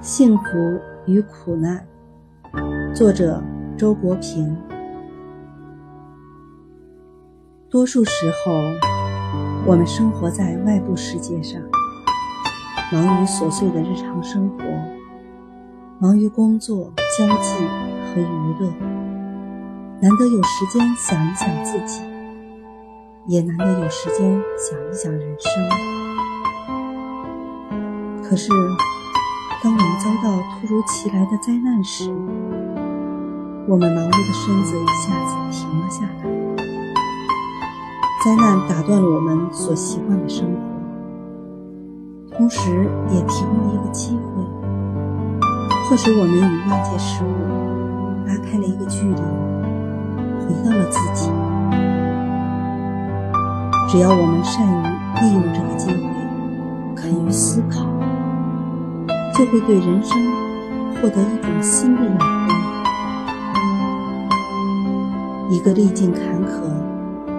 幸福与苦难，作者周国平。多数时候，我们生活在外部世界上，忙于琐碎的日常生活，忙于工作、交际和娱乐，难得有时间想一想自己，也难得有时间想一想人生。可是，当我们遭到突如其来的灾难时，我们忙碌的身子一下子停了下来。灾难打断了我们所习惯的生活，同时也提供了一个机会，或使我们与外界事物拉开了一个距离，回到了自己。只要我们善于利用这个机会，肯于思考。就会对人生获得一种新的眼光。一个历尽坎坷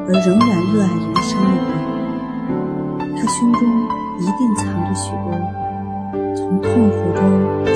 而仍然热爱人生的人，他胸中一定藏着许多从痛苦中。